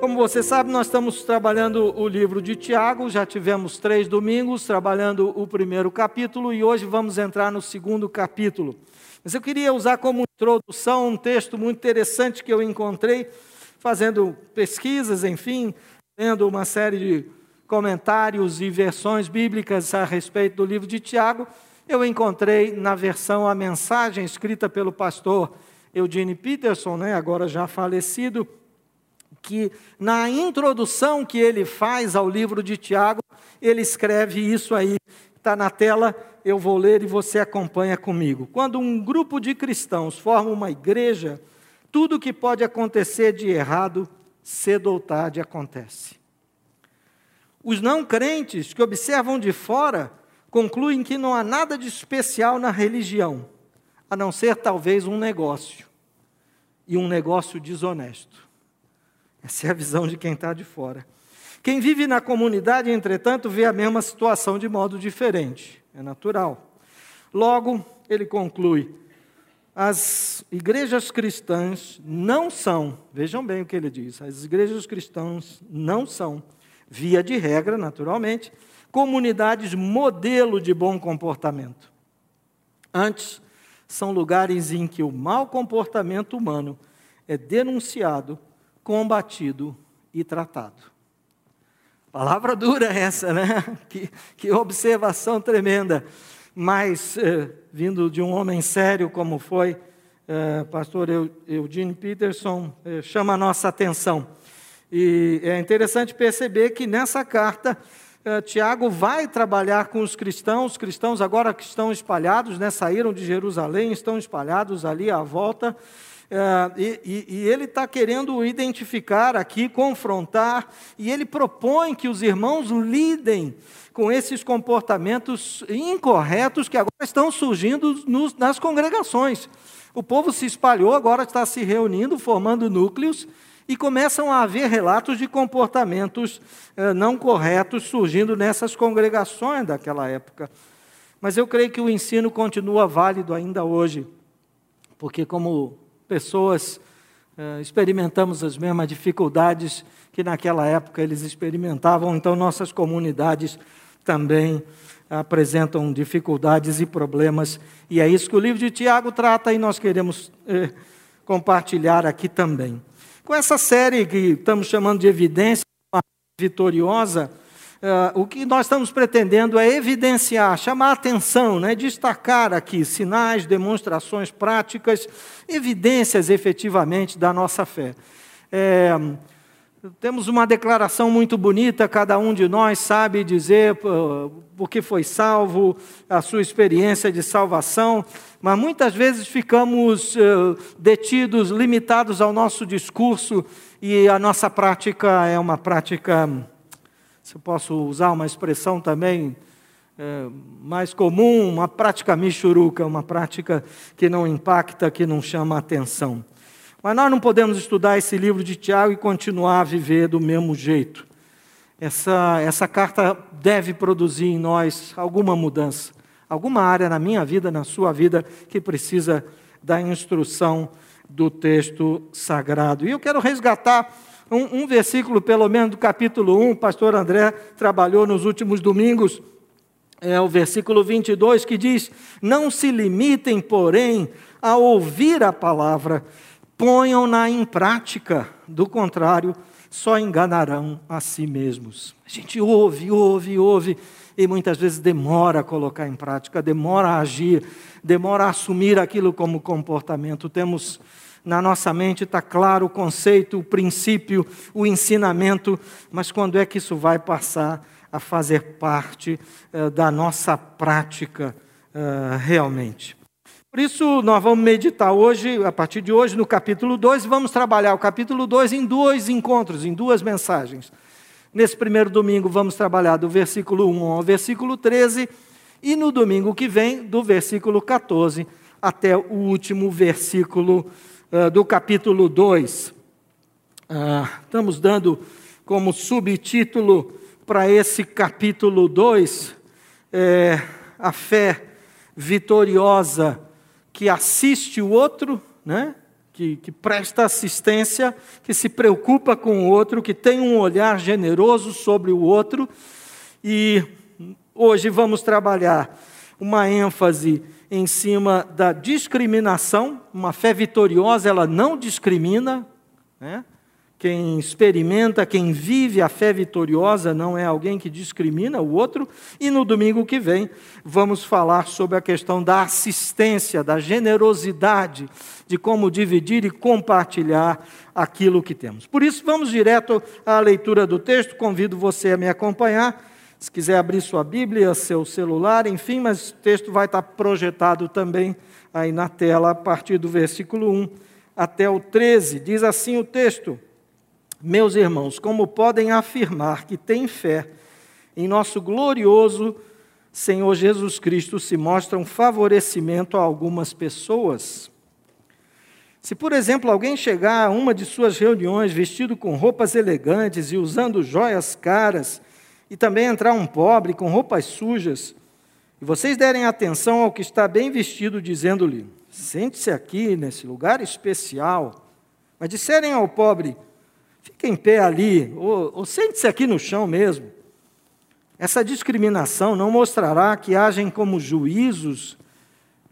Como você sabe, nós estamos trabalhando o livro de Tiago, já tivemos três domingos trabalhando o primeiro capítulo e hoje vamos entrar no segundo capítulo. Mas eu queria usar como introdução um texto muito interessante que eu encontrei, fazendo pesquisas, enfim, lendo uma série de comentários e versões bíblicas a respeito do livro de Tiago. Eu encontrei na versão a mensagem escrita pelo pastor Eugene Peterson, né, agora já falecido que na introdução que ele faz ao livro de Tiago, ele escreve isso aí, está na tela, eu vou ler e você acompanha comigo. Quando um grupo de cristãos forma uma igreja, tudo que pode acontecer de errado, cedo ou tarde acontece. Os não crentes que observam de fora concluem que não há nada de especial na religião, a não ser talvez um negócio, e um negócio desonesto. Essa é a visão de quem está de fora. Quem vive na comunidade, entretanto, vê a mesma situação de modo diferente. É natural. Logo, ele conclui: as igrejas cristãs não são, vejam bem o que ele diz, as igrejas cristãs não são, via de regra, naturalmente, comunidades modelo de bom comportamento. Antes, são lugares em que o mau comportamento humano é denunciado combatido e tratado. Palavra dura essa, né? Que, que observação tremenda. Mas, eh, vindo de um homem sério como foi, eh, pastor Eugene Peterson, eh, chama a nossa atenção. E é interessante perceber que nessa carta, eh, Tiago vai trabalhar com os cristãos, os cristãos agora que estão espalhados, né, saíram de Jerusalém, estão espalhados ali à volta, é, e, e, e, ele está querendo identificar aqui, confrontar, e ele propõe que os irmãos lidem com esses comportamentos incorretos que agora estão surgindo nos, nas congregações. O povo se espalhou, agora está se reunindo, formando núcleos, e começam a haver relatos de comportamentos eh, não corretos surgindo nessas congregações daquela época. Mas eu creio que o ensino continua válido ainda hoje, porque, como pessoas uh, experimentamos as mesmas dificuldades que naquela época eles experimentavam, então nossas comunidades também apresentam dificuldades e problemas, e é isso que o livro de Tiago trata e nós queremos eh, compartilhar aqui também. Com essa série que estamos chamando de Evidência Vitoriosa, Uh, o que nós estamos pretendendo é evidenciar, chamar atenção, né, destacar aqui sinais, demonstrações práticas, evidências efetivamente da nossa fé. É, temos uma declaração muito bonita, cada um de nós sabe dizer por que foi salvo, a sua experiência de salvação, mas muitas vezes ficamos uh, detidos, limitados ao nosso discurso e a nossa prática é uma prática se posso usar uma expressão também é, mais comum, uma prática michuruca, uma prática que não impacta, que não chama atenção. Mas nós não podemos estudar esse livro de Tiago e continuar a viver do mesmo jeito. Essa, essa carta deve produzir em nós alguma mudança, alguma área na minha vida, na sua vida, que precisa da instrução do texto sagrado. E eu quero resgatar um, um versículo, pelo menos, do capítulo 1, o pastor André trabalhou nos últimos domingos, é o versículo 22, que diz: Não se limitem, porém, a ouvir a palavra, ponham-na em prática, do contrário, só enganarão a si mesmos. A gente ouve, ouve, ouve, e muitas vezes demora a colocar em prática, demora a agir, demora a assumir aquilo como comportamento. Temos na nossa mente está claro o conceito, o princípio, o ensinamento, mas quando é que isso vai passar a fazer parte uh, da nossa prática uh, realmente? Por isso, nós vamos meditar hoje, a partir de hoje, no capítulo 2, vamos trabalhar o capítulo 2 em dois encontros, em duas mensagens. Nesse primeiro domingo, vamos trabalhar do versículo 1 ao versículo 13, e no domingo que vem, do versículo 14 até o último versículo uh, do capítulo 2. Uh, ah, estamos dando como subtítulo para esse capítulo 2 é, a fé vitoriosa que assiste o outro, né? que, que presta assistência, que se preocupa com o outro, que tem um olhar generoso sobre o outro. E hoje vamos trabalhar uma ênfase em cima da discriminação. Uma fé vitoriosa, ela não discrimina. Né? Quem experimenta, quem vive a fé vitoriosa não é alguém que discrimina o outro. E no domingo que vem vamos falar sobre a questão da assistência, da generosidade, de como dividir e compartilhar aquilo que temos. Por isso, vamos direto à leitura do texto. Convido você a me acompanhar. Se quiser abrir sua Bíblia, seu celular, enfim, mas o texto vai estar projetado também aí na tela a partir do versículo 1 até o 13. Diz assim o texto. Meus irmãos, como podem afirmar que têm fé em nosso glorioso Senhor Jesus Cristo se mostra um favorecimento a algumas pessoas? Se, por exemplo, alguém chegar a uma de suas reuniões vestido com roupas elegantes e usando joias caras, e também entrar um pobre com roupas sujas, e vocês derem atenção ao que está bem vestido, dizendo-lhe: sente-se aqui nesse lugar especial, mas disserem ao pobre: Fica em pé ali, ou, ou sente-se aqui no chão mesmo. Essa discriminação não mostrará que agem como juízos,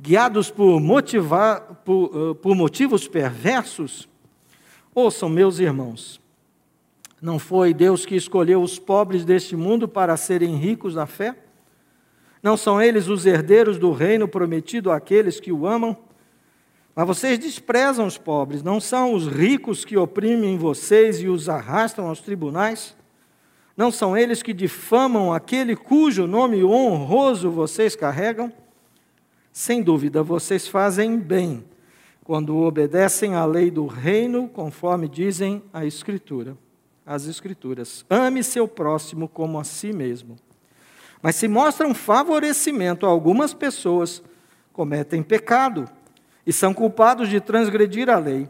guiados por, motivar, por, uh, por motivos perversos? Ouçam, meus irmãos, não foi Deus que escolheu os pobres deste mundo para serem ricos na fé? Não são eles os herdeiros do reino prometido àqueles que o amam? Mas vocês desprezam os pobres, não são os ricos que oprimem vocês e os arrastam aos tribunais? Não são eles que difamam aquele cujo nome honroso vocês carregam? Sem dúvida, vocês fazem bem quando obedecem à lei do reino, conforme dizem a Escritura, as Escrituras. Ame seu próximo como a si mesmo. Mas se mostram favorecimento a algumas pessoas, cometem pecado e são culpados de transgredir a lei.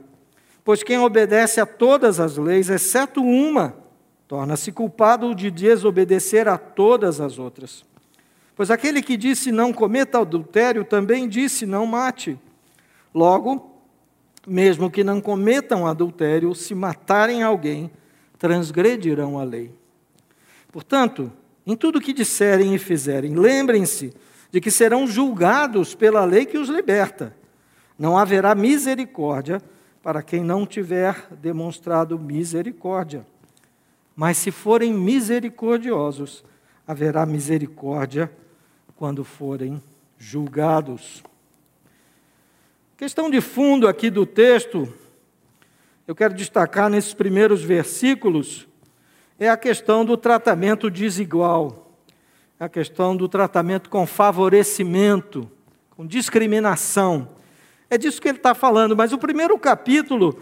Pois quem obedece a todas as leis, exceto uma, torna-se culpado de desobedecer a todas as outras. Pois aquele que disse não cometa adultério também disse não mate. Logo, mesmo que não cometam adultério, se matarem alguém, transgredirão a lei. Portanto, em tudo que disserem e fizerem, lembrem-se de que serão julgados pela lei que os liberta não haverá misericórdia para quem não tiver demonstrado misericórdia. Mas se forem misericordiosos, haverá misericórdia quando forem julgados. Questão de fundo aqui do texto, eu quero destacar nesses primeiros versículos, é a questão do tratamento desigual, a questão do tratamento com favorecimento, com discriminação. É disso que ele está falando, mas o primeiro capítulo,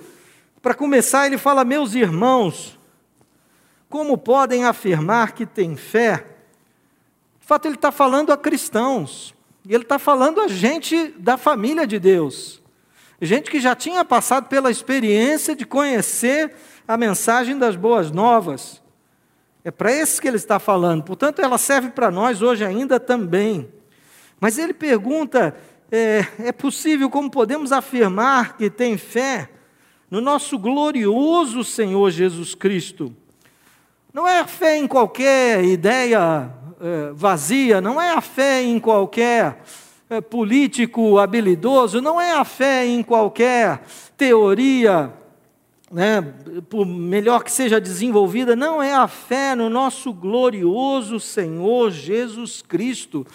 para começar, ele fala: Meus irmãos, como podem afirmar que têm fé? De fato, ele está falando a cristãos, e ele está falando a gente da família de Deus, gente que já tinha passado pela experiência de conhecer a mensagem das boas novas. É para esses que ele está falando, portanto, ela serve para nós hoje ainda também. Mas ele pergunta é, é possível, como podemos afirmar que tem fé no nosso glorioso Senhor Jesus Cristo. Não é a fé em qualquer ideia é, vazia, não é a fé em qualquer político habilidoso, não é a fé em qualquer teoria, né, por melhor que seja desenvolvida, não é a fé no nosso glorioso Senhor Jesus Cristo.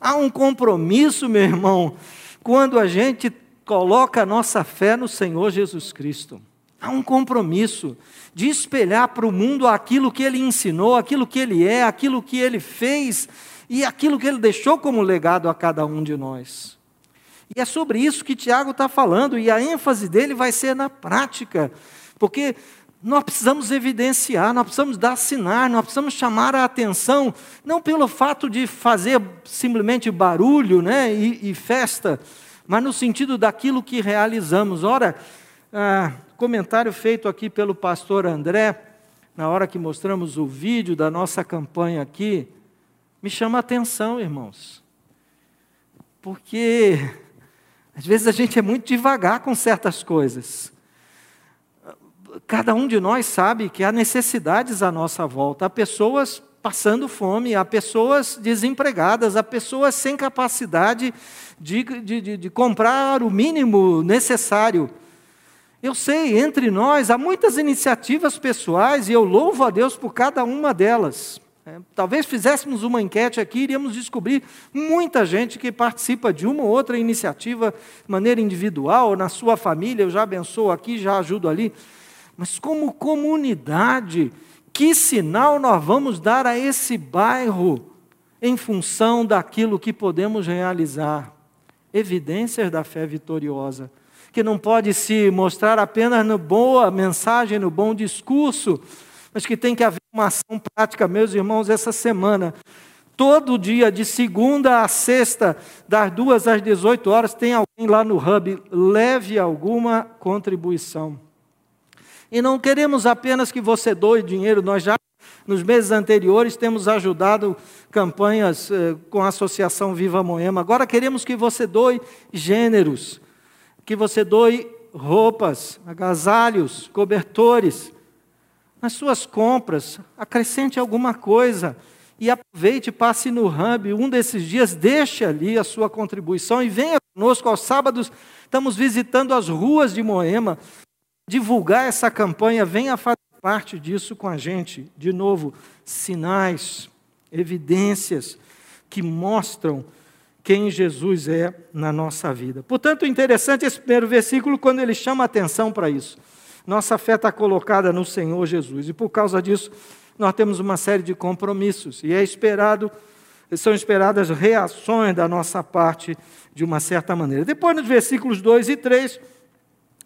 Há um compromisso, meu irmão, quando a gente coloca a nossa fé no Senhor Jesus Cristo. Há um compromisso de espelhar para o mundo aquilo que ele ensinou, aquilo que ele é, aquilo que ele fez e aquilo que ele deixou como legado a cada um de nós. E é sobre isso que Tiago está falando, e a ênfase dele vai ser na prática, porque nós precisamos evidenciar, nós precisamos dar sinal, nós precisamos chamar a atenção, não pelo fato de fazer simplesmente barulho né, e, e festa, mas no sentido daquilo que realizamos. Ora, ah, comentário feito aqui pelo pastor André, na hora que mostramos o vídeo da nossa campanha aqui, me chama a atenção, irmãos, porque Às vezes a gente é muito devagar com certas coisas. Cada um de nós sabe que há necessidades à nossa volta, há pessoas passando fome, há pessoas desempregadas, há pessoas sem capacidade de, de, de, de comprar o mínimo necessário. Eu sei, entre nós há muitas iniciativas pessoais e eu louvo a Deus por cada uma delas. É, talvez fizéssemos uma enquete aqui, iríamos descobrir muita gente que participa de uma ou outra iniciativa de maneira individual, na sua família, eu já abençoo aqui, já ajudo ali. Mas como comunidade, que sinal nós vamos dar a esse bairro em função daquilo que podemos realizar? Evidências da fé vitoriosa, que não pode se mostrar apenas no boa mensagem, no bom discurso, mas que tem que haver uma ação prática, meus irmãos, essa semana. Todo dia, de segunda a sexta, das duas às 18 horas, tem alguém lá no Hub, leve alguma contribuição. E não queremos apenas que você doe dinheiro, nós já nos meses anteriores temos ajudado campanhas eh, com a Associação Viva Moema. Agora queremos que você doe gêneros, que você doe roupas, agasalhos, cobertores, nas suas compras, acrescente alguma coisa e aproveite, passe no Hub um desses dias, deixe ali a sua contribuição e venha conosco aos sábados. Estamos visitando as ruas de Moema, divulgar essa campanha, venha fazer parte disso com a gente. De novo, sinais, evidências que mostram quem Jesus é na nossa vida. Portanto, interessante esse primeiro versículo quando ele chama atenção para isso. Nossa fé está colocada no Senhor Jesus. E por causa disso, nós temos uma série de compromissos. E é esperado, são esperadas reações da nossa parte de uma certa maneira. Depois, nos versículos 2 e 3,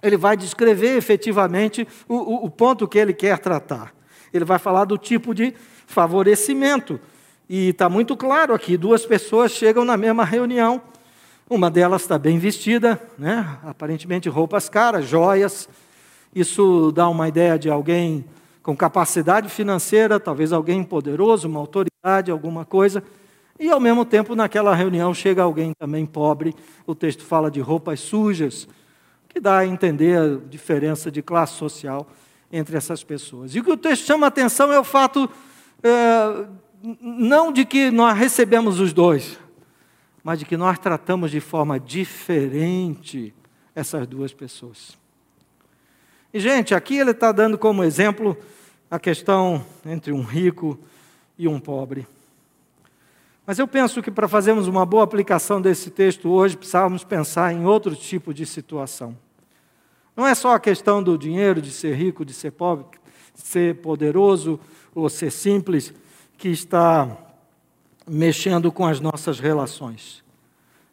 ele vai descrever efetivamente o, o, o ponto que ele quer tratar. Ele vai falar do tipo de favorecimento. E está muito claro aqui: duas pessoas chegam na mesma reunião. Uma delas está bem vestida, né? aparentemente roupas caras, joias, isso dá uma ideia de alguém com capacidade financeira, talvez alguém poderoso, uma autoridade, alguma coisa. E ao mesmo tempo, naquela reunião, chega alguém também pobre. O texto fala de roupas sujas, que dá a entender a diferença de classe social entre essas pessoas. E o que o texto chama a atenção é o fato, é, não de que nós recebemos os dois, mas de que nós tratamos de forma diferente essas duas pessoas. E, gente, aqui ele está dando como exemplo a questão entre um rico e um pobre. Mas eu penso que para fazermos uma boa aplicação desse texto hoje, precisávamos pensar em outro tipo de situação. Não é só a questão do dinheiro, de ser rico, de ser pobre, de ser poderoso ou ser simples, que está mexendo com as nossas relações.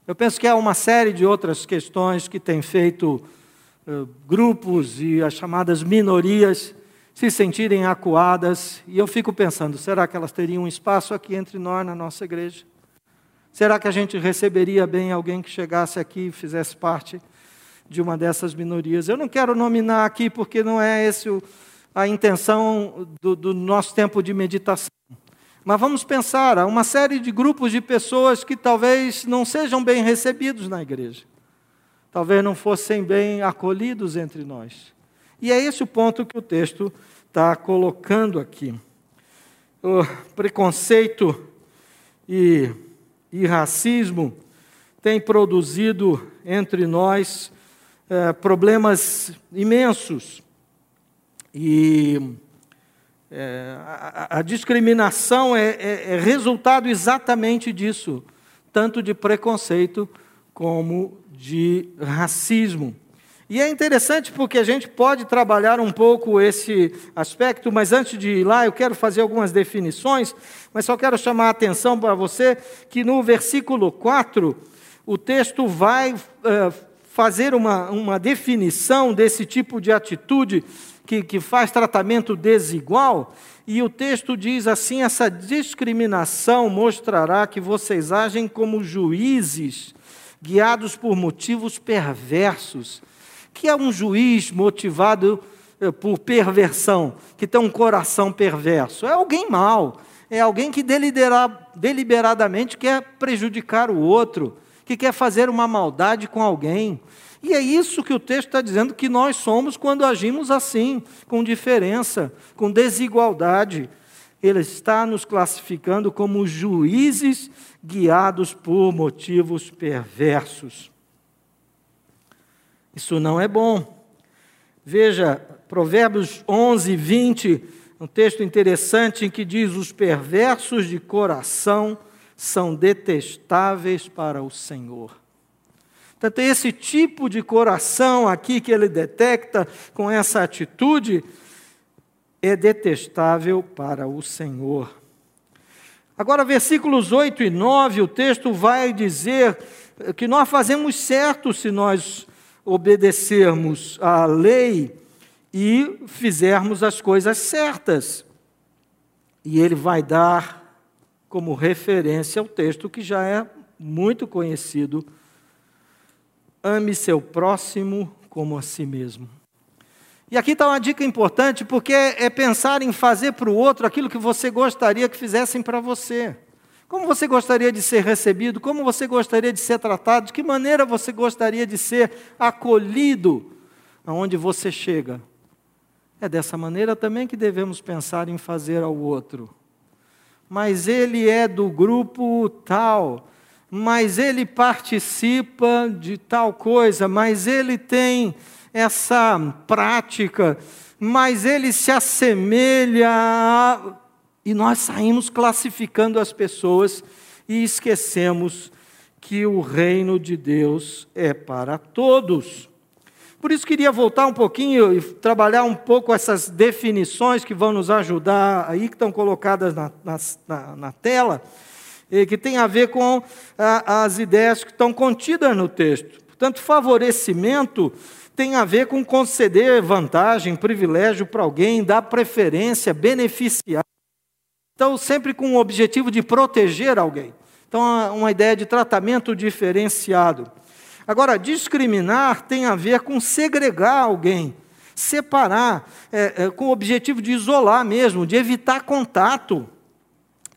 Eu penso que há uma série de outras questões que têm feito grupos e as chamadas minorias se sentirem acuadas, e eu fico pensando: será que elas teriam um espaço aqui entre nós, na nossa igreja? Será que a gente receberia bem alguém que chegasse aqui e fizesse parte de uma dessas minorias? Eu não quero nominar aqui porque não é esse a intenção do, do nosso tempo de meditação. Mas vamos pensar, há uma série de grupos de pessoas que talvez não sejam bem recebidos na igreja talvez não fossem bem acolhidos entre nós. E é esse o ponto que o texto está colocando aqui. O preconceito e, e racismo têm produzido entre nós é, problemas imensos. E é, a, a, discriminação é, é, é resultado exatamente disso, tanto de preconceito como de racismo. E é interessante porque a gente pode trabalhar um pouco esse aspecto, mas antes de ir lá, eu quero fazer algumas definições, mas só quero chamar a atenção para você que no versículo 4, o texto vai uh, fazer uma, uma definição desse tipo de atitude que, que faz tratamento desigual, e o texto diz assim: essa discriminação mostrará que vocês agem como juízes guiados por motivos perversos. Que é um juiz motivado eh, por perversão, que tem um coração perverso? É alguém mau, é alguém que deliberadamente quer prejudicar o outro, que quer fazer uma maldade com alguém. E é isso que o texto está dizendo que nós somos quando agimos assim, com diferença, com desigualdade. Ele está nos classificando como juízes guiados por motivos perversos. Isso não é bom. Veja, Provérbios 11, 20, um texto interessante em que diz: Os perversos de coração são detestáveis para o Senhor. Portanto, esse tipo de coração aqui que ele detecta com essa atitude é detestável para o Senhor. Agora, versículos 8 e 9, o texto vai dizer que nós fazemos certo se nós obedecermos à lei e fizermos as coisas certas. E ele vai dar como referência o texto que já é muito conhecido: ame seu próximo como a si mesmo. E aqui está uma dica importante, porque é pensar em fazer para o outro aquilo que você gostaria que fizessem para você. Como você gostaria de ser recebido? Como você gostaria de ser tratado? De que maneira você gostaria de ser acolhido aonde você chega? É dessa maneira também que devemos pensar em fazer ao outro. Mas ele é do grupo tal, mas ele participa de tal coisa, mas ele tem essa prática, mas ele se assemelha a e nós saímos classificando as pessoas e esquecemos que o reino de Deus é para todos. Por isso queria voltar um pouquinho e trabalhar um pouco essas definições que vão nos ajudar aí, que estão colocadas na, na, na tela, que tem a ver com a, as ideias que estão contidas no texto. Portanto, favorecimento tem a ver com conceder vantagem, privilégio para alguém, dar preferência, beneficiar então, sempre com o objetivo de proteger alguém. Então, uma ideia de tratamento diferenciado. Agora, discriminar tem a ver com segregar alguém, separar, é, é, com o objetivo de isolar mesmo, de evitar contato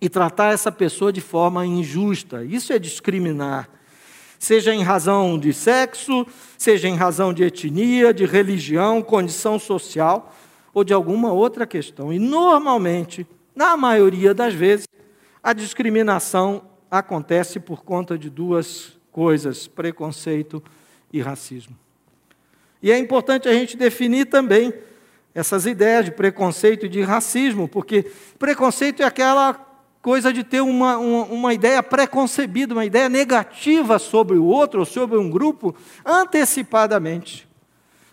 e tratar essa pessoa de forma injusta. Isso é discriminar. Seja em razão de sexo, seja em razão de etnia, de religião, condição social ou de alguma outra questão. E normalmente na maioria das vezes, a discriminação acontece por conta de duas coisas: preconceito e racismo. E é importante a gente definir também essas ideias de preconceito e de racismo, porque preconceito é aquela coisa de ter uma, uma, uma, ideia preconcebida, uma ideia negativa sobre o outro ou sobre um grupo antecipadamente.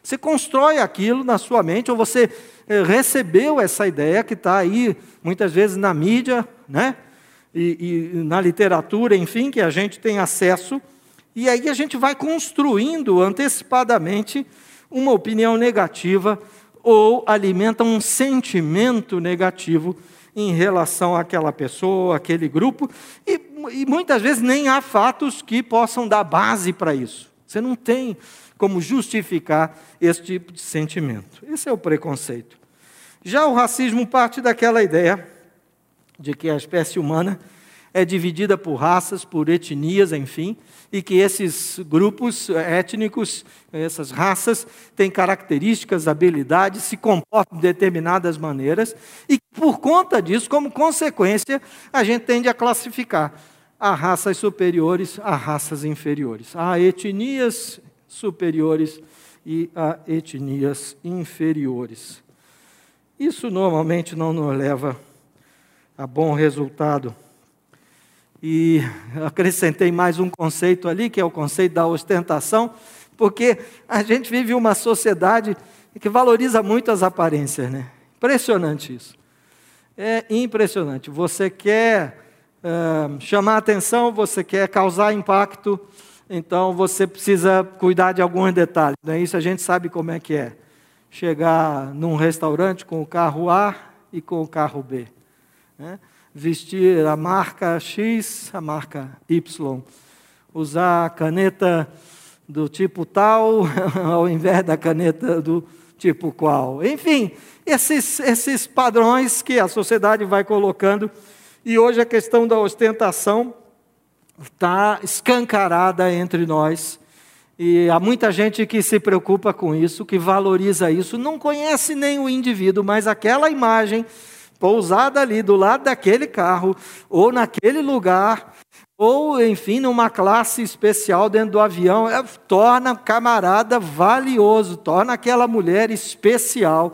Você constrói aquilo na sua mente, ou você eh, recebeu essa ideia que está aí, muitas vezes na mídia, né? E, e, na literatura, enfim, que a gente tem acesso, e aí a gente vai construindo antecipadamente uma opinião negativa ou alimenta um sentimento negativo em relação àquela pessoa, àquele grupo, e, e muitas vezes nem há fatos que possam dar base para isso. Você não tem como justificar esse tipo de sentimento. Esse é o preconceito. Já o racismo parte daquela ideia de que a espécie humana é dividida por raças, por etnias, enfim, e que esses grupos étnicos, essas raças, têm características, habilidades, se comportam de determinadas maneiras, e por conta disso, como consequência, a gente tende a classificar a raças superiores a raças inferiores. Há etnias superiores e a etnias inferiores. Isso normalmente não nos leva a bom resultado. E acrescentei mais um conceito ali, que é o conceito da ostentação, porque a gente vive uma sociedade que valoriza muito as aparências, né? Impressionante isso. É impressionante. Você quer uh, chamar atenção, você quer causar impacto, então você precisa cuidar de alguns detalhes. Né? Isso a gente sabe como é que é. Chegar num restaurante com o carro A e com o carro B. Né? Vestir a marca X, a marca Y. Usar a caneta do tipo tal, ao invés da caneta do tipo qual. Enfim, esses, esses padrões que a sociedade vai colocando. E hoje a questão da ostentação está escancarada entre nós. E há muita gente que se preocupa com isso, que valoriza isso, não conhece nem o indivíduo, mas aquela imagem pousada ali do lado daquele carro, ou naquele lugar, ou enfim, numa classe especial dentro do avião, é, torna camarada valioso, torna aquela mulher especial,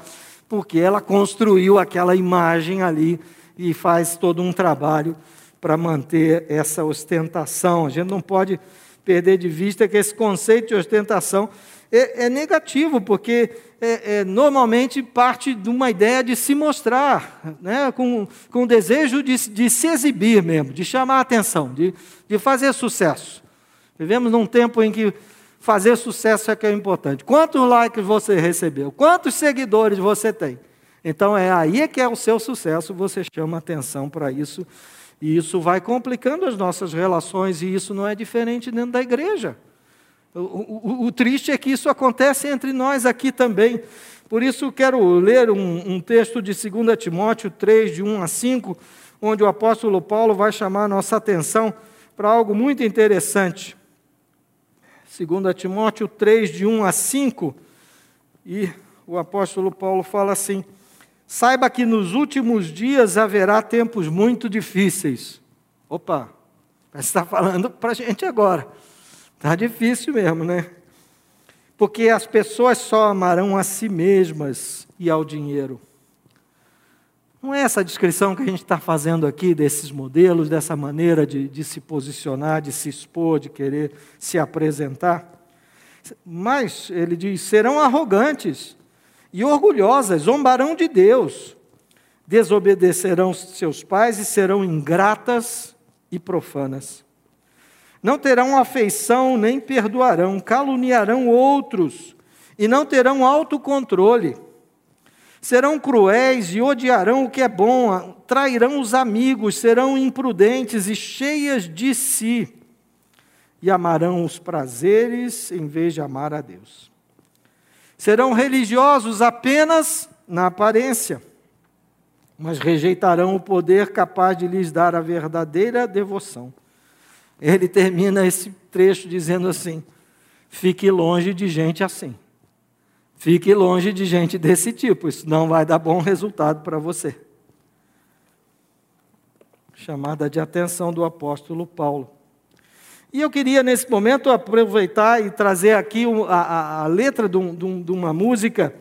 porque ela construiu aquela imagem ali e faz todo um trabalho para manter essa ostentação. A gente não pode perder de vista que esse conceito de ostentação é, é negativo, porque é, é, normalmente parte de uma ideia de se mostrar, né, com, com o desejo de, de se exibir mesmo, de chamar a atenção, de, de fazer sucesso. Vivemos num tempo em que fazer sucesso é que é importante. Quantos likes você recebeu? Quantos seguidores você tem? Então é aí é que é o seu sucesso, você chama atenção para isso e isso vai complicando as nossas relações, e isso não é diferente dentro da igreja. O, o, o triste é que isso acontece entre nós aqui também. Por isso, quero ler um, um, texto de 2 Timóteo 3, de 1 a 5, onde o apóstolo Paulo vai chamar a nossa atenção para algo muito interessante. 2 Timóteo 3, de 1 a 5, e o apóstolo Paulo fala assim. Saiba que nos últimos dias haverá tempos muito difíceis. Opa, está falando para a gente agora. Está difícil mesmo, né? Porque as pessoas só amarão a si mesmas e ao dinheiro. Não é essa descrição que a gente está fazendo aqui desses modelos, dessa maneira de, de se posicionar, de se expor, de querer se apresentar? Mas, ele diz, serão arrogantes e orgulhosas, zombarão de Deus, desobedecerão seus pais e serão ingratas e profanas. Não terão afeição nem perdoarão, caluniarão outros e não terão autocontrole. Serão cruéis e odiarão o que é bom, trairão os amigos, serão imprudentes e cheias de si, e amarão os prazeres em vez de amar a Deus. Serão religiosos apenas na aparência, mas rejeitarão o poder capaz de lhes dar a verdadeira devoção. Ele termina esse trecho dizendo assim: fique longe de gente assim. Fique longe de gente desse tipo, isso não vai dar bom resultado para você. Chamada de atenção do apóstolo Paulo. E eu queria, nesse momento, aproveitar e trazer aqui a, a, a letra de, um, de, uma música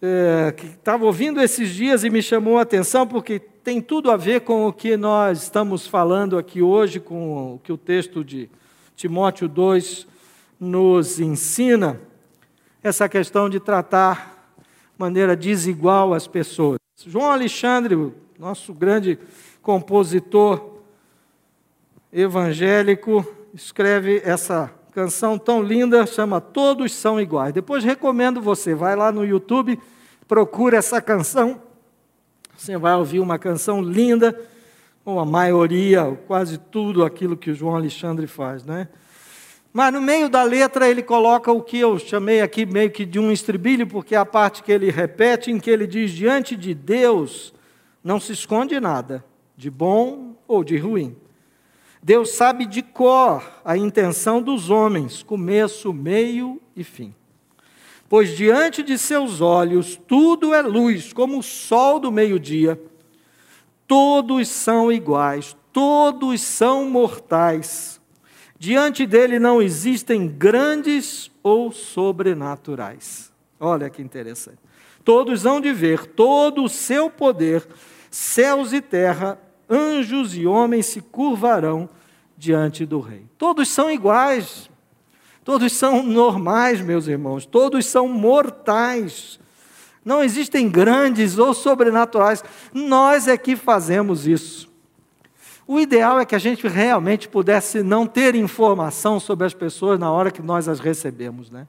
é, que estava ouvindo esses dias e me chamou a atenção, porque tem tudo a ver com o que nós estamos falando aqui hoje, com o que o texto de Timóteo 2 nos ensina, essa questão de tratar de maneira desigual as pessoas. João Alexandre, nosso grande compositor evangélico, escreve essa canção tão linda, chama Todos São Iguais. Depois recomendo você, vai lá no YouTube, procura essa canção. Você vai ouvir uma canção linda, com a maioria, quase tudo aquilo que o João Alexandre faz, né? Mas no meio da letra ele coloca o que eu chamei aqui meio que de um estribilho, porque é a parte que ele repete, em que ele diz: diante de Deus não se esconde nada, de bom ou de ruim. Deus sabe de cor a intenção dos homens, começo, meio e fim. Pois diante de seus olhos tudo é luz, como o sol do meio-dia. Todos são iguais, todos são mortais. Diante dele não existem grandes ou sobrenaturais. Olha que interessante. Todos hão de ver todo o seu poder, céus e terra anjos e homens se curvarão diante do rei. Todos são iguais, todos são normais, meus irmãos, todos são mortais. Não existem grandes ou sobrenaturais, nós é que fazemos isso. O ideal é que a gente realmente pudesse não ter informação sobre as pessoas na hora que nós as recebemos, né?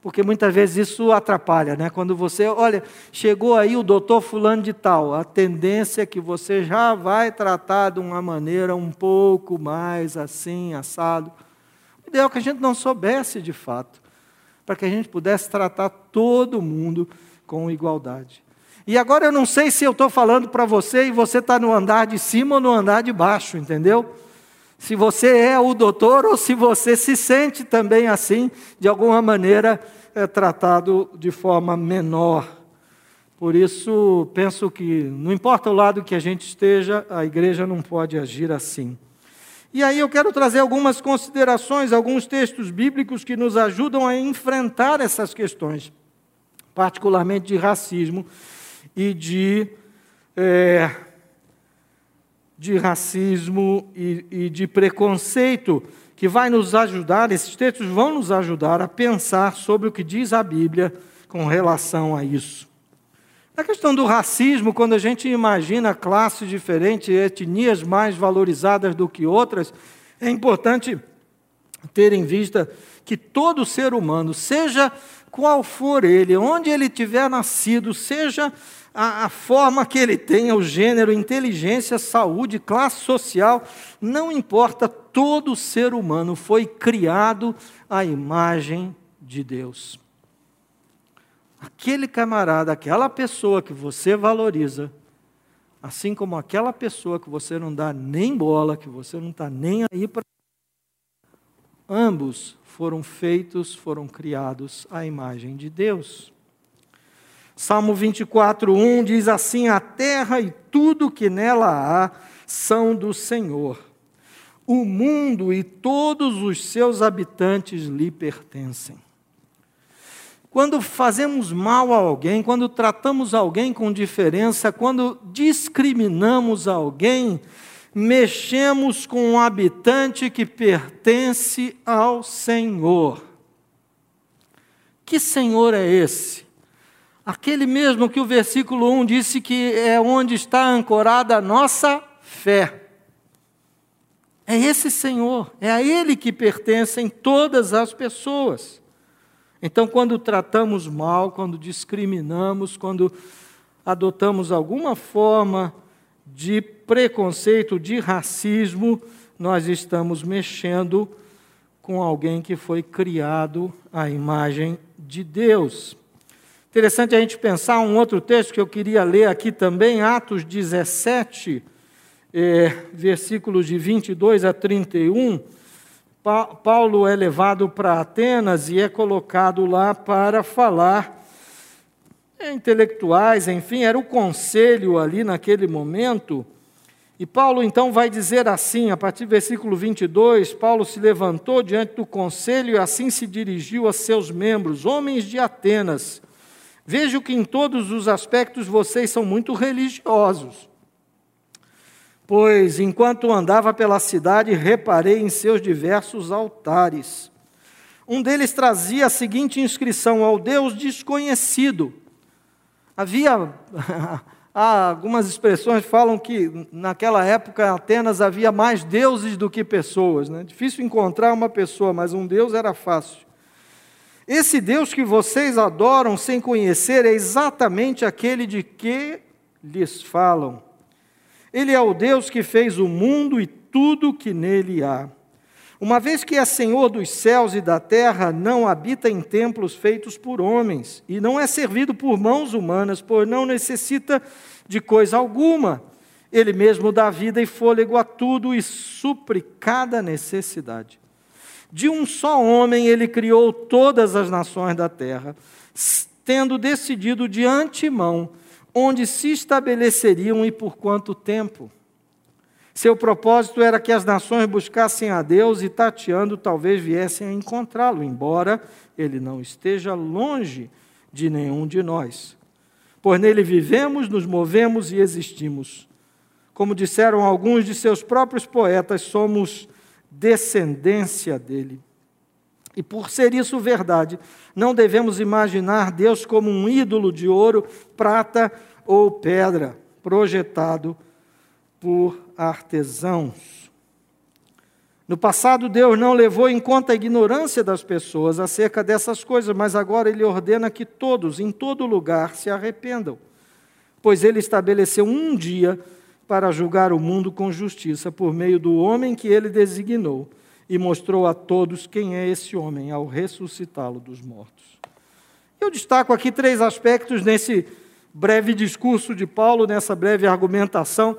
porque muitas vezes isso atrapalha, né? Quando você, olha, chegou aí o doutor fulano de tal, a tendência é que você já vai tratar de uma maneira um pouco mais assim, assado. Ideal que a gente não soubesse de fato, para que a gente pudesse tratar todo mundo com igualdade. E agora eu não sei se eu estou falando para você e você está no andar de cima ou no andar de baixo, entendeu? Se você é o doutor ou se você se sente também assim, de alguma maneira é tratado de forma menor. Por isso, penso que não importa o lado que a gente esteja, a igreja não pode agir assim. E aí eu quero trazer algumas considerações, alguns textos bíblicos que nos ajudam a enfrentar essas questões, particularmente de racismo e de é, de racismo e, e de preconceito, que vai nos ajudar, esses textos vão nos ajudar a pensar sobre o que diz a Bíblia com relação a isso. Na questão do racismo, quando a gente imagina classes diferentes, etnias mais valorizadas do que outras, é importante ter em vista que todo ser humano, seja qual for ele, onde ele tiver nascido, seja a, a forma que ele tenha, o gênero, inteligência, saúde, classe social, não importa, todo ser humano foi criado à imagem de Deus. Aquele camarada, aquela pessoa que você valoriza, assim como aquela pessoa que você não dá nem bola, que você não está nem aí para. Ambos foram feitos, foram criados à imagem de Deus. Salmo 24, 1 diz assim: A terra e tudo que nela há são do Senhor. O mundo e todos os seus habitantes lhe pertencem. Quando fazemos mal a alguém, quando tratamos alguém com diferença, quando discriminamos alguém, mexemos com um habitante que pertence ao Senhor. Que Senhor é esse? Aquele mesmo que o versículo 1 disse que é onde está ancorada a nossa fé. É esse Senhor, é a Ele que pertencem todas as pessoas. Então, quando tratamos mal, quando discriminamos, quando adotamos alguma forma de preconceito, de racismo, nós estamos mexendo com alguém que foi criado à imagem de Deus. Interessante a gente pensar um outro texto que eu queria ler aqui também, Atos 17, é, versículos de 22 a 31. Pa Paulo é levado para Atenas e é colocado lá para falar é, intelectuais, enfim, era o conselho ali naquele momento. E Paulo então vai dizer assim, a partir do versículo 22, Paulo se levantou diante do conselho e assim se dirigiu a seus membros, homens de Atenas. Vejo que em todos os aspectos vocês são muito religiosos. Pois enquanto andava pela cidade, reparei em seus diversos altares. Um deles trazia a seguinte inscrição: ao Deus desconhecido. Havia algumas expressões falam que naquela época Atenas havia mais deuses do que pessoas, né? Difícil encontrar uma pessoa, mas um deus era fácil. Esse Deus que vocês adoram sem conhecer é exatamente aquele de que lhes falam. Ele é o Deus que fez o mundo e tudo que nele há. Uma vez que é Senhor dos céus e da terra, não habita em templos feitos por homens, e não é servido por mãos humanas, pois não necessita de coisa alguma. Ele mesmo dá vida e fôlego a tudo e supre cada necessidade. De um só homem ele criou todas as nações da terra, tendo decidido de antemão onde se estabeleceriam e por quanto tempo. Seu propósito era que as nações buscassem a Deus e, tateando, talvez viessem a encontrá-lo, embora ele não esteja longe de nenhum de nós. Pois nele vivemos, nos movemos e existimos. Como disseram alguns de seus próprios poetas, somos descendência dele. E por ser isso verdade, não devemos imaginar Deus como um ídolo de ouro, prata ou pedra, projetado por artesãos. No passado, Deus não levou em conta a ignorância das pessoas acerca dessas coisas, mas agora Ele ordena que todos, em todo lugar, se arrependam, pois Ele estabeleceu um dia para julgar o mundo com justiça por meio do homem que ele designou e mostrou a todos quem é esse homem ao ressuscitá-lo dos mortos. Eu destaco aqui três aspectos nesse breve discurso de Paulo, nessa breve argumentação.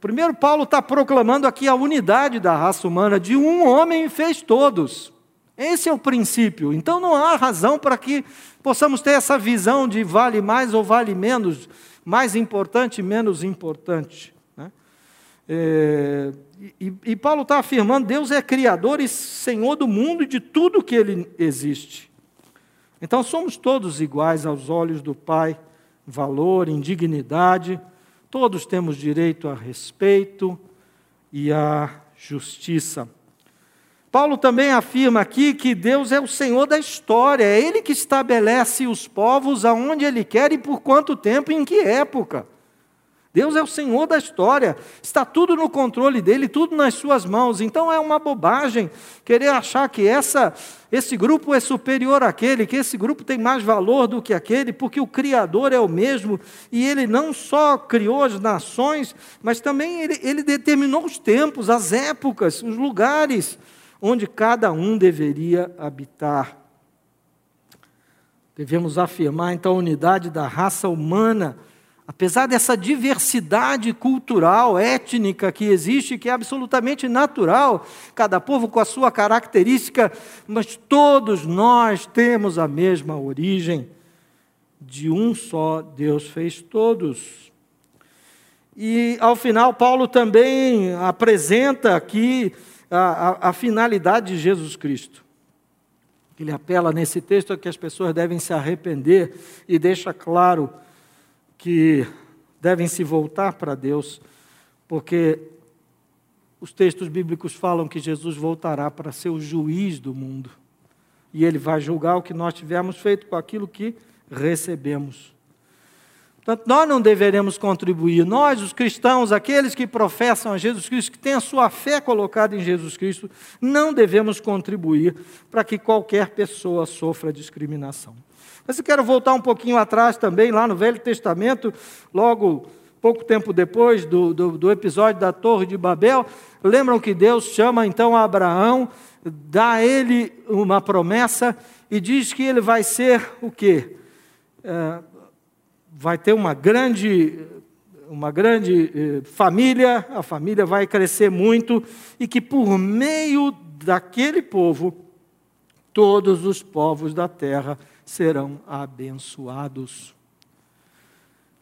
Primeiro, Paulo está proclamando aqui a unidade da raça humana, de um homem fez todos. Esse é o princípio. Então não há razão para que possamos ter essa visão de vale mais ou vale menos, mais importante, menos importante. Né? É, e, e Paulo está afirmando: Deus é Criador e Senhor do mundo e de tudo que ele existe. Então somos todos iguais aos olhos do Pai, valor, indignidade, todos temos direito a respeito e a justiça. Paulo também afirma aqui que Deus é o Senhor da história, é Ele que estabelece os povos aonde Ele quer e por quanto tempo e em que época. Deus é o Senhor da história, está tudo no controle dele, tudo nas suas mãos. Então é uma bobagem querer achar que essa, esse grupo é superior àquele, que esse grupo tem mais valor do que aquele, porque o Criador é o mesmo e ele não só criou as nações, mas também ele, ele determinou os tempos, as épocas, os lugares onde cada um deveria habitar. Devemos afirmar então a unidade da raça humana Apesar dessa diversidade cultural, étnica que existe, que é absolutamente natural, cada povo com a sua característica, mas todos nós temos a mesma origem. De um só Deus fez todos. E ao final, Paulo também apresenta aqui a, a, a finalidade de Jesus Cristo. Ele apela nesse texto que as pessoas devem se arrepender e deixa claro que devem se voltar para Deus, porque os textos bíblicos falam que Jesus voltará para ser o juiz do mundo. E ele vai julgar o que nós tivermos feito com aquilo que recebemos. Portanto, nós não deveremos contribuir, nós, os cristãos, aqueles que professam a Jesus Cristo, que têm a sua fé colocada em Jesus Cristo, não devemos contribuir para que qualquer pessoa sofra discriminação. Mas eu quero voltar um pouquinho atrás também, lá no Velho Testamento, logo pouco tempo depois do, do, do, episódio da Torre de Babel, lembram que Deus chama então Abraão, dá a ele uma promessa e diz que ele vai ser o quê? É, vai ter uma grande, uma grande eh, família, a família vai crescer muito e que por meio daquele povo, todos os povos da terra serão abençoados.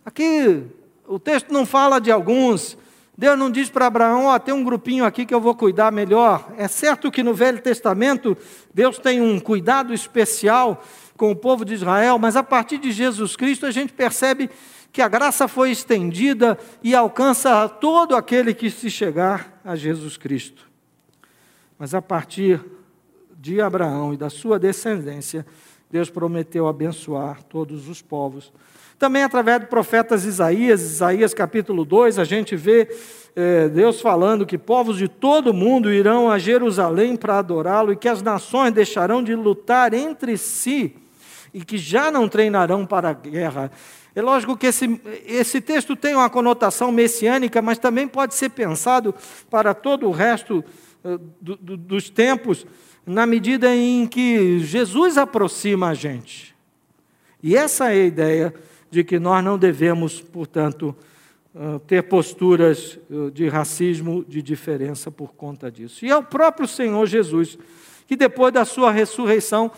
Aqui o texto não fala de alguns. Deus não diz para Abraão, ó, oh, tem um grupinho aqui que eu vou cuidar melhor. É certo que no Velho Testamento Deus tem um cuidado especial com o povo de Israel, mas a partir de Jesus Cristo a gente percebe que a graça foi estendida e alcança todo aquele que se chegar a Jesus Cristo. Mas a partir de Abraão e da sua descendência, Deus prometeu abençoar todos os povos. Também através do profeta Isaías, Isaías capítulo 2, a gente vê é, Deus falando que povos de todo o mundo irão a Jerusalém para adorá-lo e que as nações deixarão de lutar entre si e que já não treinarão para a guerra. É lógico que esse, esse texto tem uma conotação messiânica, mas também pode ser pensado para todo o resto uh, do, do, dos tempos na medida em que Jesus aproxima a gente. E essa é a ideia de que nós não devemos, portanto, ah, ter posturas ah, de racismo, de diferença por conta disso. E é o próprio Senhor Jesus que, depois da sua ressurreição,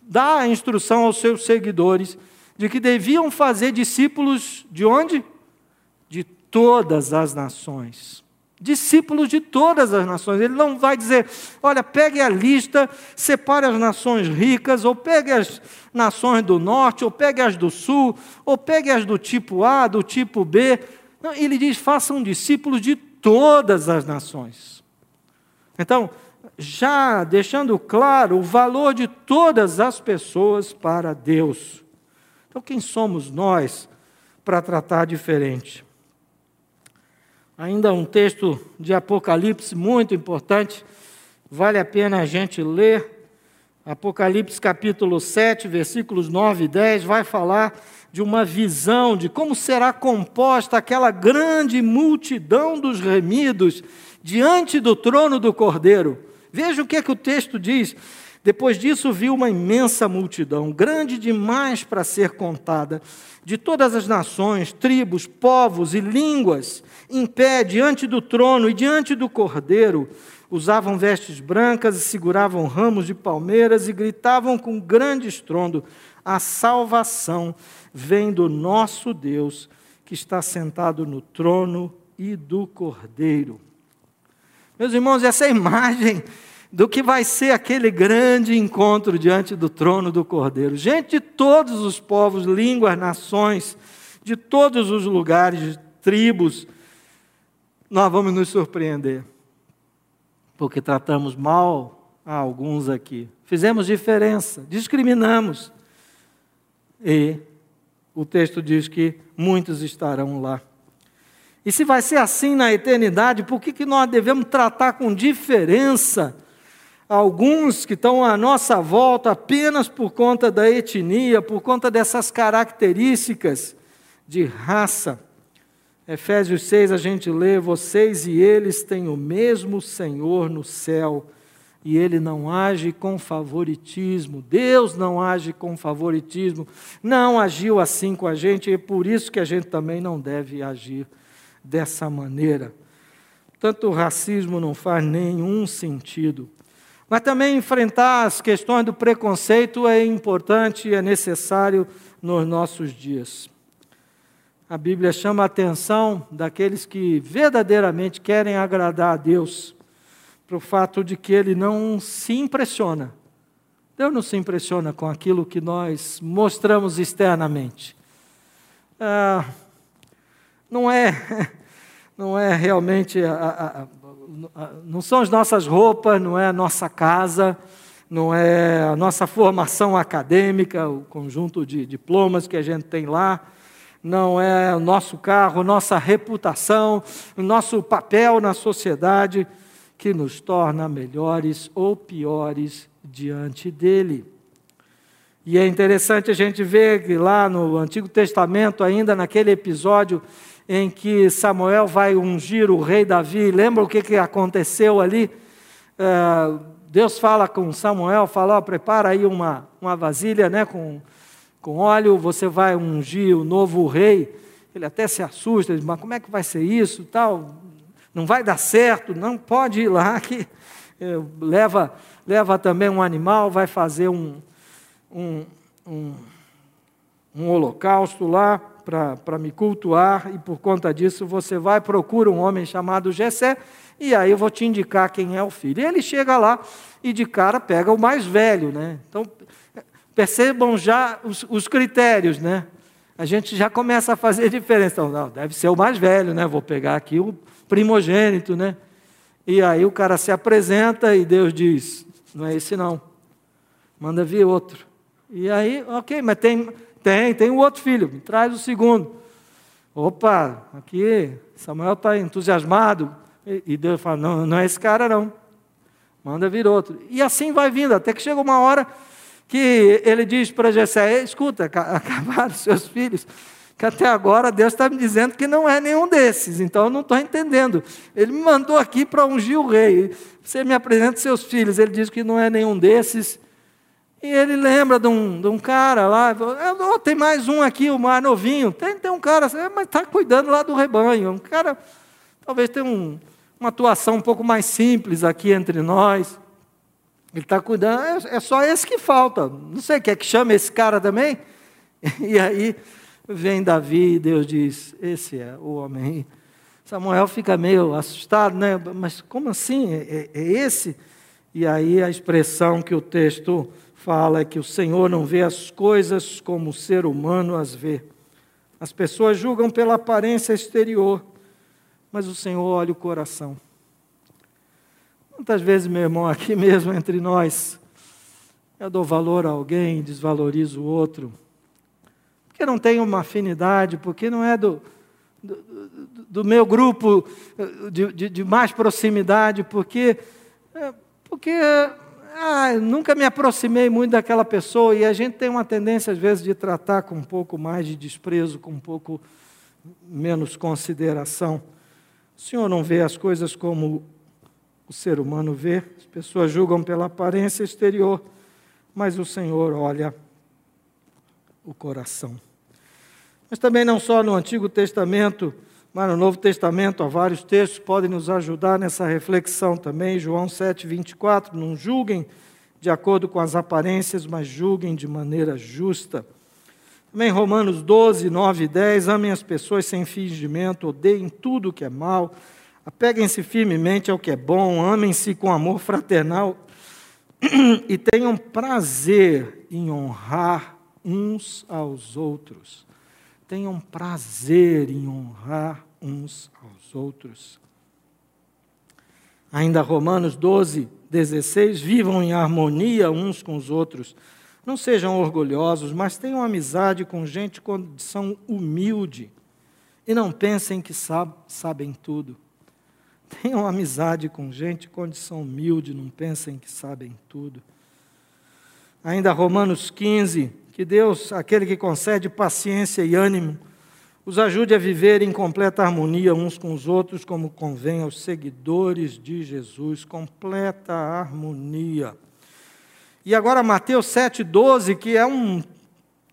dá a instrução aos seus seguidores de que deviam fazer discípulos de onde? De todas as nações discípulos de todas as nações. Ele não vai dizer, olha, pegue a lista, separe as nações ricas, ou pegue as nações do norte, ou pegue as do sul, ou pegue as do tipo A, do tipo B. Não, ele diz, façam discípulos de todas as nações. Então, já deixando claro o valor de todas as pessoas para Deus. Então, quem somos nós para tratar diferente? Ainda um texto de Apocalipse muito importante, vale a pena a gente ler. Apocalipse capítulo 7, versículos 9 e 10, vai falar de uma visão de como será composta aquela grande multidão dos remidos diante do trono do Cordeiro. Veja o que, é que o texto diz. Depois disso, viu uma imensa multidão, grande demais para ser contada, de todas as nações, tribos, povos e línguas, em pé diante do trono e diante do cordeiro. Usavam vestes brancas e seguravam ramos de palmeiras e gritavam com grande estrondo: A salvação vem do nosso Deus, que está sentado no trono e do cordeiro. Meus irmãos, essa é a imagem do que vai ser aquele grande encontro diante do trono do Cordeiro. Gente de todos os povos, línguas, nações, de todos os lugares, tribos, nós vamos nos surpreender, porque tratamos mal a alguns aqui, fizemos diferença, discriminamos, e o texto diz que muitos estarão lá. E se vai ser assim na eternidade, por que, que nós devemos tratar com diferença alguns que estão à nossa volta apenas por conta da etnia, por conta dessas características de raça. Efésios 6 a gente lê: vocês e eles têm o mesmo Senhor no céu, e ele não age com favoritismo. Deus não age com favoritismo, não agiu assim com a gente, e é por isso que a gente também não deve agir dessa maneira. Tanto o racismo não faz nenhum sentido. Mas também enfrentar as questões do preconceito é importante e é necessário nos nossos dias. A Bíblia chama a atenção daqueles que verdadeiramente querem agradar a Deus, para o fato de que Ele não se impressiona. Deus não se impressiona com aquilo que nós mostramos externamente. Ah, não é, não é realmente a, a não são as nossas roupas, não é a nossa casa, não é a nossa formação acadêmica, o conjunto de diplomas que a gente tem lá, não é o nosso carro, nossa reputação, o nosso papel na sociedade que nos torna melhores ou piores diante dele. E é interessante a gente ver que lá no Antigo Testamento, ainda naquele episódio em que Samuel vai ungir o rei Davi. Lembra o que, que aconteceu ali? É, Deus fala com Samuel, fala, prepara aí uma, uma vasilha né, com, com óleo, você vai ungir o novo rei. Ele até se assusta, diz, mas como é que vai ser isso? Tal? Não vai dar certo, não pode ir lá que é, leva, leva também um animal, vai fazer um, um, um, um holocausto lá para me cultuar, e por conta disso você vai, procura um homem chamado Jessé, e aí eu vou te indicar quem é o filho. E ele chega lá e de cara pega o mais velho, né? Então, percebam já os, os critérios, né? A gente já começa a fazer diferença. Então, não, deve ser o mais velho, né? Vou pegar aqui o primogênito, né? E aí o cara se apresenta e Deus diz: não é esse não, manda vir outro. E aí, ok, mas tem, tem, tem um outro filho, traz o segundo. Opa, aqui, Samuel está entusiasmado. E Deus fala: não, não é esse cara, não. Manda vir outro. E assim vai vindo, até que chega uma hora que ele diz para Jessé: escuta, acabaram seus filhos, que até agora Deus está me dizendo que não é nenhum desses, então eu não estou entendendo. Ele me mandou aqui para ungir o rei. Você me apresenta seus filhos, ele diz que não é nenhum desses. E ele lembra de um, de um cara lá, oh, tem mais um aqui, o mais novinho. Tem, tem um cara, mas está cuidando lá do rebanho. Um cara, talvez tenha um, uma atuação um pouco mais simples aqui entre nós. Ele está cuidando, é, é, só esse que falta. Não sei, quer que chame esse cara também? E aí vem Davi e Deus diz: Esse é o homem. Samuel fica meio assustado, né? Mas como assim? É, é, é esse? E aí a expressão que o texto fala é que o Senhor não vê as coisas como o ser humano as vê. As pessoas julgam pela aparência exterior, mas o Senhor olha o coração. Quantas vezes, meu irmão, aqui mesmo entre nós, eu dou valor a alguém desvalorizo o outro, porque não tenho uma afinidade, porque não é do, do, do meu grupo de, de, de mais proximidade, porque, é, porque ah, nunca me aproximei muito daquela pessoa e a gente tem uma tendência às vezes de tratar com um pouco mais de desprezo, com um pouco menos consideração. O Senhor não vê as coisas como o ser humano vê, as pessoas julgam pela aparência exterior, mas o Senhor olha o coração. Mas também não só no Antigo Testamento, mas no Novo Testamento há vários textos que podem nos ajudar nessa reflexão também. João 7, 24, não julguem de acordo com as aparências, mas julguem de maneira justa. Também Romanos 12, 9 e 10, amem as pessoas sem fingimento, odeiem tudo que é mal, apeguem-se firmemente ao que é bom, amem-se com amor fraternal e tenham prazer em honrar uns aos outros. Tenham prazer em honrar uns aos outros. Ainda Romanos 12, 16: vivam em harmonia uns com os outros. Não sejam orgulhosos, mas tenham amizade com gente de condição humilde. E não pensem que sabem tudo. Tenham amizade com gente condição humilde, não pensem que sabem tudo. Ainda Romanos 15, que Deus, aquele que concede paciência e ânimo, os ajude a viver em completa harmonia uns com os outros, como convém aos seguidores de Jesus. Completa harmonia. E agora, Mateus 7,12, que é um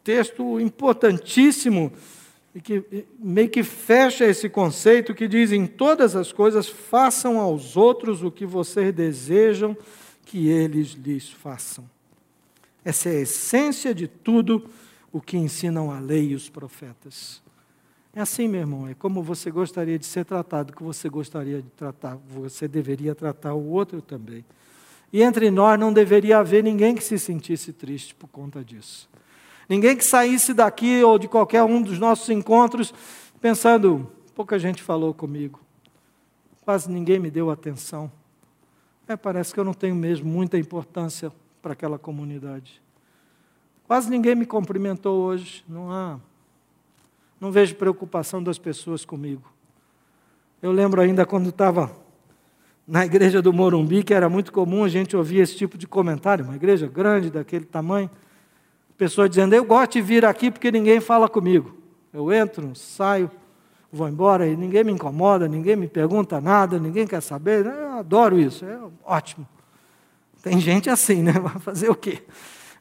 texto importantíssimo e que meio que fecha esse conceito que diz: em todas as coisas façam aos outros o que vocês desejam que eles lhes façam. Essa é a essência de tudo o que ensinam a lei e os profetas. É assim, meu irmão, é como você gostaria de ser tratado, que você gostaria de tratar, você deveria tratar o outro também. E entre nós não deveria haver ninguém que se sentisse triste por conta disso. Ninguém que saísse daqui ou de qualquer um dos nossos encontros pensando, pouca gente falou comigo, quase ninguém me deu atenção. É, parece que eu não tenho mesmo muita importância para aquela comunidade. Quase ninguém me cumprimentou hoje. Não há. Não vejo preocupação das pessoas comigo. Eu lembro ainda quando estava na igreja do Morumbi, que era muito comum a gente ouvir esse tipo de comentário, uma igreja grande daquele tamanho, pessoas dizendo: Eu gosto de vir aqui porque ninguém fala comigo. Eu entro, saio, vou embora e ninguém me incomoda, ninguém me pergunta nada, ninguém quer saber. Eu adoro isso, é ótimo. Tem gente assim, né? Vai fazer o quê?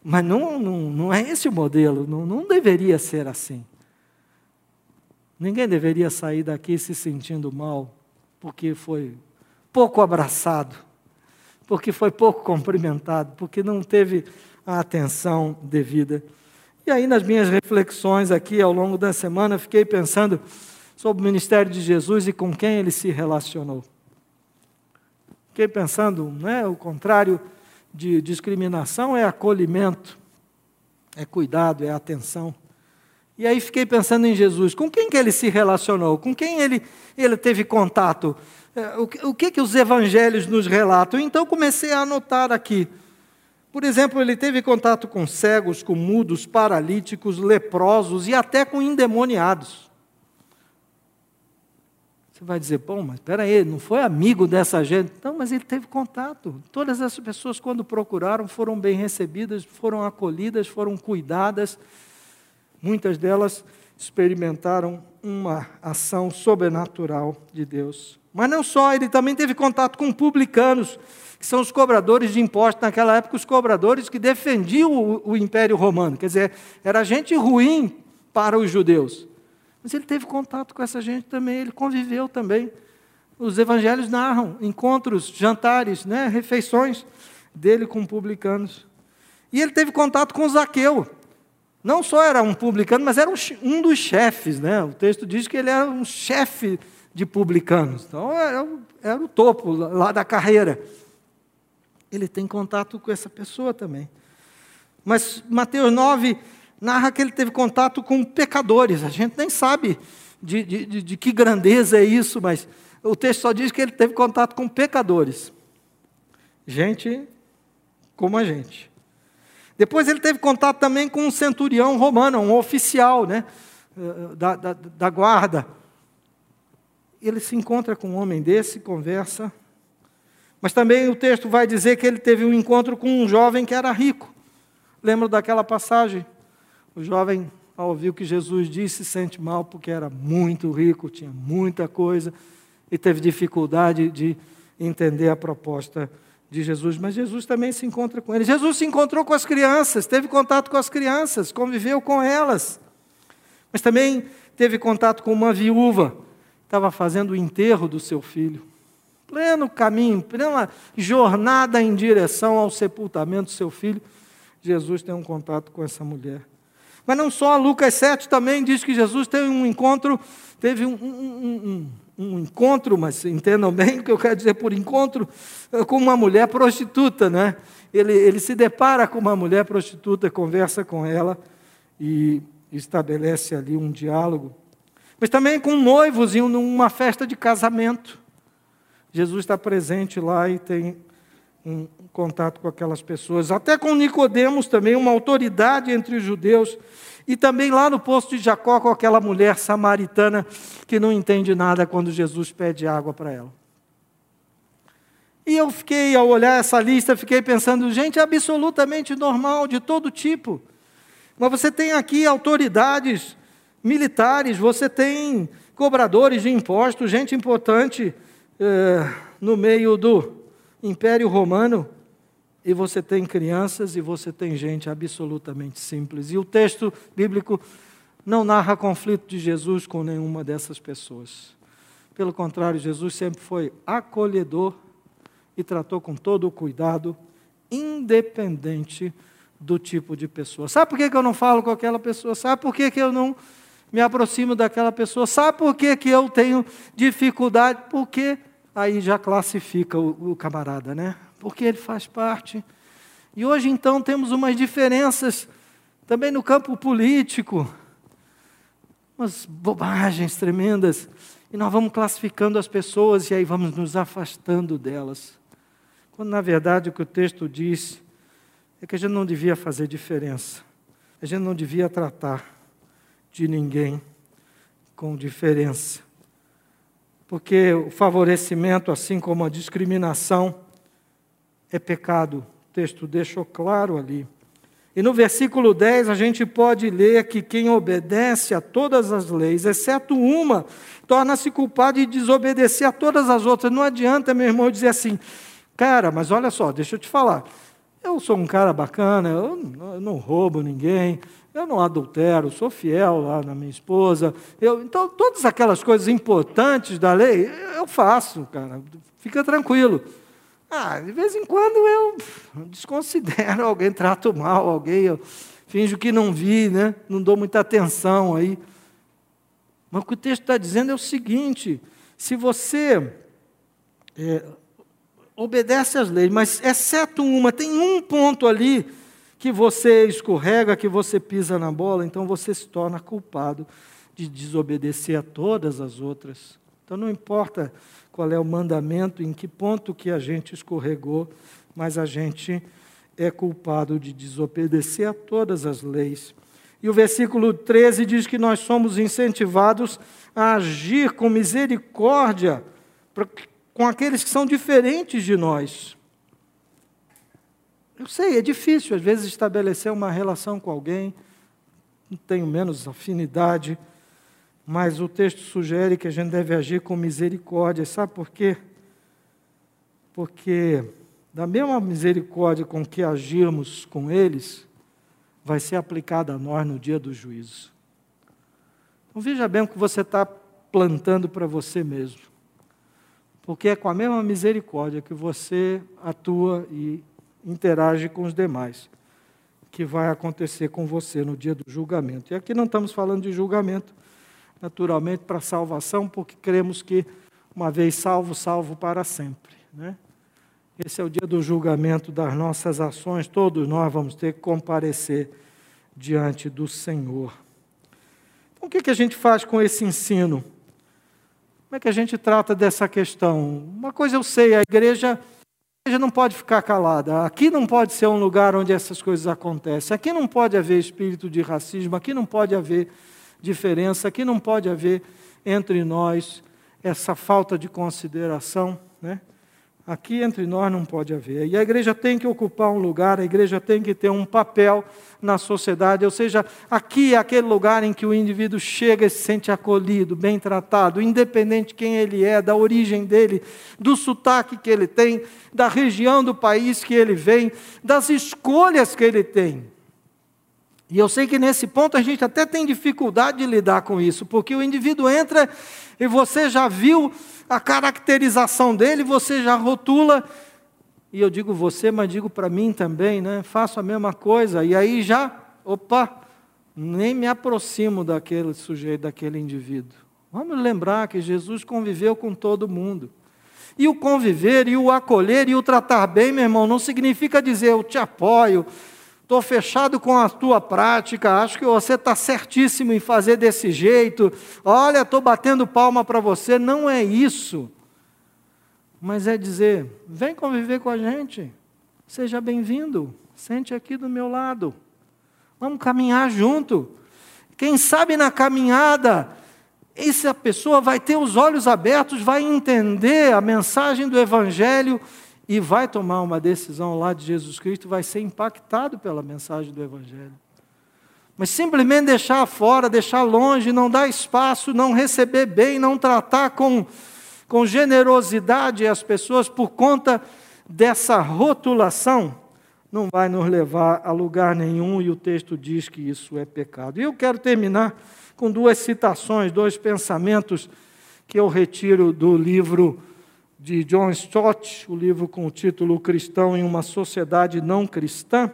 Mas não, não, não é esse o modelo, não, não deveria ser assim. Ninguém deveria sair daqui se sentindo mal porque foi pouco abraçado, porque foi pouco cumprimentado, porque não teve a atenção devida. E aí, nas minhas reflexões aqui ao longo da semana, fiquei pensando sobre o ministério de Jesus e com quem ele se relacionou. Fiquei pensando, né, o contrário de discriminação é acolhimento, é cuidado, é atenção. E aí fiquei pensando em Jesus, com quem que ele se relacionou, com quem ele, ele teve contato, é, o, que, o que, que os evangelhos nos relatam. Então comecei a anotar aqui. Por exemplo, ele teve contato com cegos, com mudos, paralíticos, leprosos e até com endemoniados. Você vai dizer, bom, mas espera aí, não foi amigo dessa gente. Não, mas ele teve contato. Todas essas pessoas, quando procuraram, foram bem recebidas, foram acolhidas, foram cuidadas. Muitas delas experimentaram uma ação sobrenatural de Deus. Mas não só, ele também teve contato com publicanos, que são os cobradores de impostos naquela época, os cobradores que defendiam o, o Império Romano. Quer dizer, era gente ruim para os judeus. Mas ele teve contato com essa gente também, ele conviveu também. Os evangelhos narram encontros, jantares, né, refeições dele com publicanos. E ele teve contato com Zaqueu. Não só era um publicano, mas era um, um dos chefes. Né? O texto diz que ele era um chefe de publicanos. Então era, era o topo lá da carreira. Ele tem contato com essa pessoa também. Mas Mateus 9 narra que ele teve contato com pecadores. A gente nem sabe de, de, de, de que grandeza é isso, mas o texto só diz que ele teve contato com pecadores. Gente como a gente. Depois ele teve contato também com um centurião romano, um oficial né, da, da, da guarda. Ele se encontra com um homem desse, conversa. Mas também o texto vai dizer que ele teve um encontro com um jovem que era rico. Lembra daquela passagem? O jovem, ao ouvir o que Jesus disse, se sente mal porque era muito rico, tinha muita coisa e teve dificuldade de, entender a proposta de Jesus, mas Jesus também se encontra com eles. Jesus se encontrou com as crianças, teve contato com as crianças, conviveu com elas, mas também teve contato com uma viúva, estava fazendo o enterro do seu filho. Pleno caminho, plena jornada em direção ao sepultamento do seu filho, Jesus tem um contato com essa mulher. Mas não só, Lucas 7 também diz que Jesus teve um encontro, teve um, um, um, um encontro, mas entendam bem o que eu quero dizer por encontro, eh, com uma mulher prostituta, né? Ele, ele se depara com uma mulher prostituta, conversa com ela e estabelece ali um diálogo. Mas também com noivos em uma festa de casamento. Jesus está presente lá e tem um contato com aquelas pessoas. Até com Nicodemos também, uma autoridade entre os judeus. E também lá no posto de Jacó com aquela mulher samaritana que não entende nada quando Jesus pede água para ela. E eu fiquei, ao olhar essa lista, fiquei pensando, gente, é absolutamente normal, de todo tipo. Mas você tem aqui autoridades militares, você tem cobradores de impostos, gente importante eh, no meio do Império Romano, e você tem crianças e você tem gente absolutamente simples. E o texto bíblico não narra conflito de Jesus com nenhuma dessas pessoas. Pelo contrário, Jesus sempre foi acolhedor e tratou com todo o cuidado, independente do tipo de pessoa. Sabe por que eu não falo com aquela pessoa? Sabe por que eu não me aproximo daquela pessoa? Sabe por que eu tenho dificuldade? Porque aí já classifica o, o camarada, né? Porque ele faz parte. E hoje, então, temos umas diferenças também no campo político, umas bobagens tremendas, e nós vamos classificando as pessoas e aí vamos nos afastando delas. Quando, na verdade, o que o texto diz é que a gente não devia fazer diferença, a gente não devia tratar de ninguém com diferença porque o favorecimento, assim como a discriminação, é pecado. O texto deixou claro ali. E no versículo 10 a gente pode ler que quem obedece a todas as leis, exceto uma, torna-se culpado de desobedecer a todas as outras. Não adianta, meu irmão, dizer assim, cara, mas olha só, deixa eu te falar. Eu sou um cara bacana, eu não roubo ninguém, eu não adultero, sou fiel lá na minha esposa. Eu, então, todas aquelas coisas importantes da lei, eu faço, cara. Fica tranquilo. Ah, de vez em quando eu desconsidero alguém, trato mal alguém, eu finjo que não vi, né? não dou muita atenção aí. Mas o que o texto está dizendo é o seguinte: se você é, obedece às leis, mas exceto uma, tem um ponto ali que você escorrega, que você pisa na bola, então você se torna culpado de desobedecer a todas as outras. Então não importa qual é o mandamento, em que ponto que a gente escorregou, mas a gente é culpado de desobedecer a todas as leis. E o versículo 13 diz que nós somos incentivados a agir com misericórdia com aqueles que são diferentes de nós. Eu sei, é difícil às vezes estabelecer uma relação com alguém, não tenho menos afinidade, mas o texto sugere que a gente deve agir com misericórdia. Sabe por quê? Porque da mesma misericórdia com que agirmos com eles, vai ser aplicada a nós no dia do juízo. Então veja bem o que você está plantando para você mesmo. Porque é com a mesma misericórdia que você atua e interage com os demais, que vai acontecer com você no dia do julgamento. E aqui não estamos falando de julgamento, naturalmente, para salvação, porque cremos que, uma vez salvo, salvo para sempre. Né? Esse é o dia do julgamento das nossas ações, todos nós vamos ter que comparecer diante do Senhor. Então, o que, que a gente faz com esse ensino? Como é que a gente trata dessa questão? Uma coisa eu sei, a igreja igreja não pode ficar calada. Aqui não pode ser um lugar onde essas coisas acontecem. Aqui não pode haver espírito de racismo. Aqui não pode haver diferença. Aqui não pode haver entre nós essa falta de consideração. Né? Aqui entre nós não pode haver. E a igreja tem que ocupar um lugar, a igreja tem que ter um papel na sociedade. Ou seja, aqui é aquele lugar em que o indivíduo chega e se sente acolhido, bem tratado, independente de quem ele é, da origem dele, do sotaque que ele tem, da região do país que ele vem, das escolhas que ele tem. E eu sei que nesse ponto a gente até tem dificuldade de lidar com isso, porque o indivíduo entra e você já viu a caracterização dele, você já rotula. E eu digo você, mas digo para mim também, né? Faço a mesma coisa. E aí já, opa, nem me aproximo daquele sujeito, daquele indivíduo. Vamos lembrar que Jesus conviveu com todo mundo. E o conviver, e o acolher, e o tratar bem, meu irmão, não significa dizer eu te apoio, estou fechado com a tua prática, acho que você está certíssimo em fazer desse jeito, olha, estou batendo palma para você. Não é isso. Mas é dizer: vem conviver com a gente, seja bem-vindo, sente aqui do meu lado, vamos caminhar junto. Quem sabe na caminhada, essa pessoa vai ter os olhos abertos, vai entender a mensagem do Evangelho e vai tomar uma decisão lá de Jesus Cristo, vai ser impactado pela mensagem do Evangelho. Mas simplesmente deixar fora, deixar longe, não dar espaço, não receber bem, não tratar com, com generosidade as pessoas por conta dessa rotulação, não vai nos levar a lugar nenhum e o texto diz que isso é pecado. E eu quero terminar com duas citações, dois pensamentos que eu retiro do livro de John Stott, o livro com o título Cristão em uma Sociedade Não Cristã,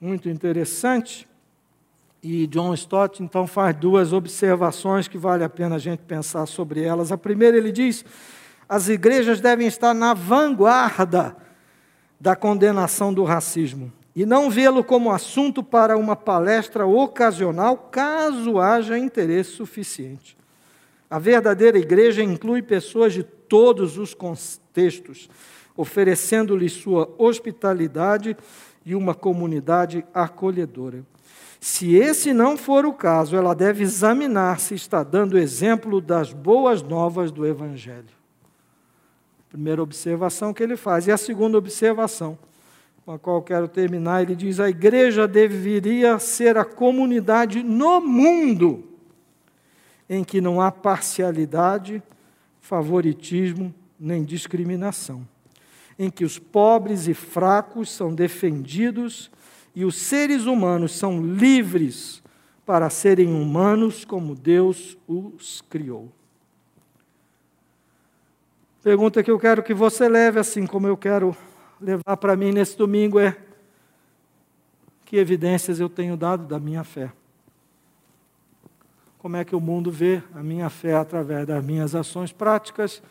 muito interessante. E John Stott então faz duas observações que vale a pena a gente pensar sobre elas. A primeira, ele diz: as igrejas devem estar na vanguarda da condenação do racismo e não vê-lo como assunto para uma palestra ocasional, caso haja interesse suficiente. A verdadeira igreja inclui pessoas de todos os contextos, oferecendo-lhe sua hospitalidade e uma comunidade acolhedora. Se esse não for o caso, ela deve examinar se está dando exemplo das boas novas do Evangelho. Primeira observação que ele faz. E a segunda observação, com a qual quero terminar, ele diz: a igreja deveria ser a comunidade no mundo em que não há parcialidade, favoritismo nem discriminação, em que os pobres e fracos são defendidos e os seres humanos são livres para serem humanos como Deus os criou. Pergunta que eu quero que você leve, assim como eu quero levar para mim nesse domingo, é: que evidências eu tenho dado da minha fé? Como é que o mundo vê a minha fé através das minhas ações práticas,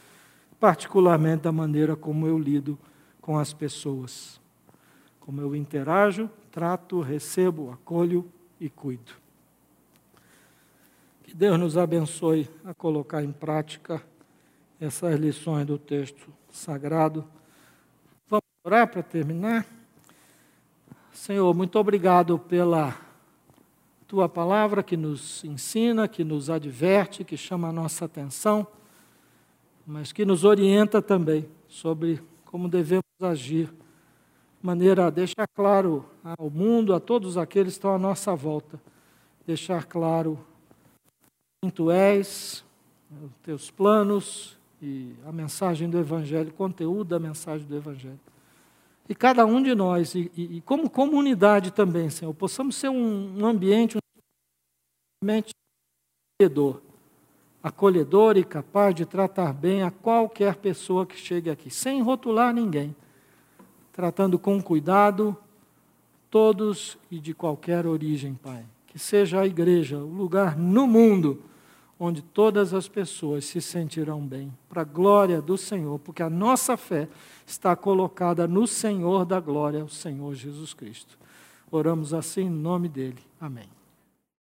particularmente da maneira como eu lido com as pessoas. Como eu interajo, trato, recebo, acolho e cuido. Que Deus nos abençoe a colocar em prática essas lições do texto sagrado. Vamos orar para terminar? Senhor, muito obrigado pela tua palavra que nos ensina, que nos adverte, que chama a nossa atenção, mas que nos orienta também sobre como devemos agir, de maneira a deixar claro ao mundo, a todos aqueles que estão à nossa volta, deixar claro quem tu és, os teus planos e a mensagem do Evangelho, o conteúdo da mensagem do Evangelho. E cada um de nós, e, e, como comunidade também, Senhor, possamos ser um, um ambiente, um ambiente acolhedor, acolhedor e capaz de tratar bem a qualquer pessoa que chegue aqui, sem rotular ninguém, tratando com cuidado todos e de qualquer origem, Pai. Que seja a igreja o lugar no mundo onde todas as pessoas se sentirão bem, para a glória do Senhor, porque a nossa fé está colocada no Senhor da glória, o Senhor Jesus Cristo. Oramos assim em nome dele. Amém.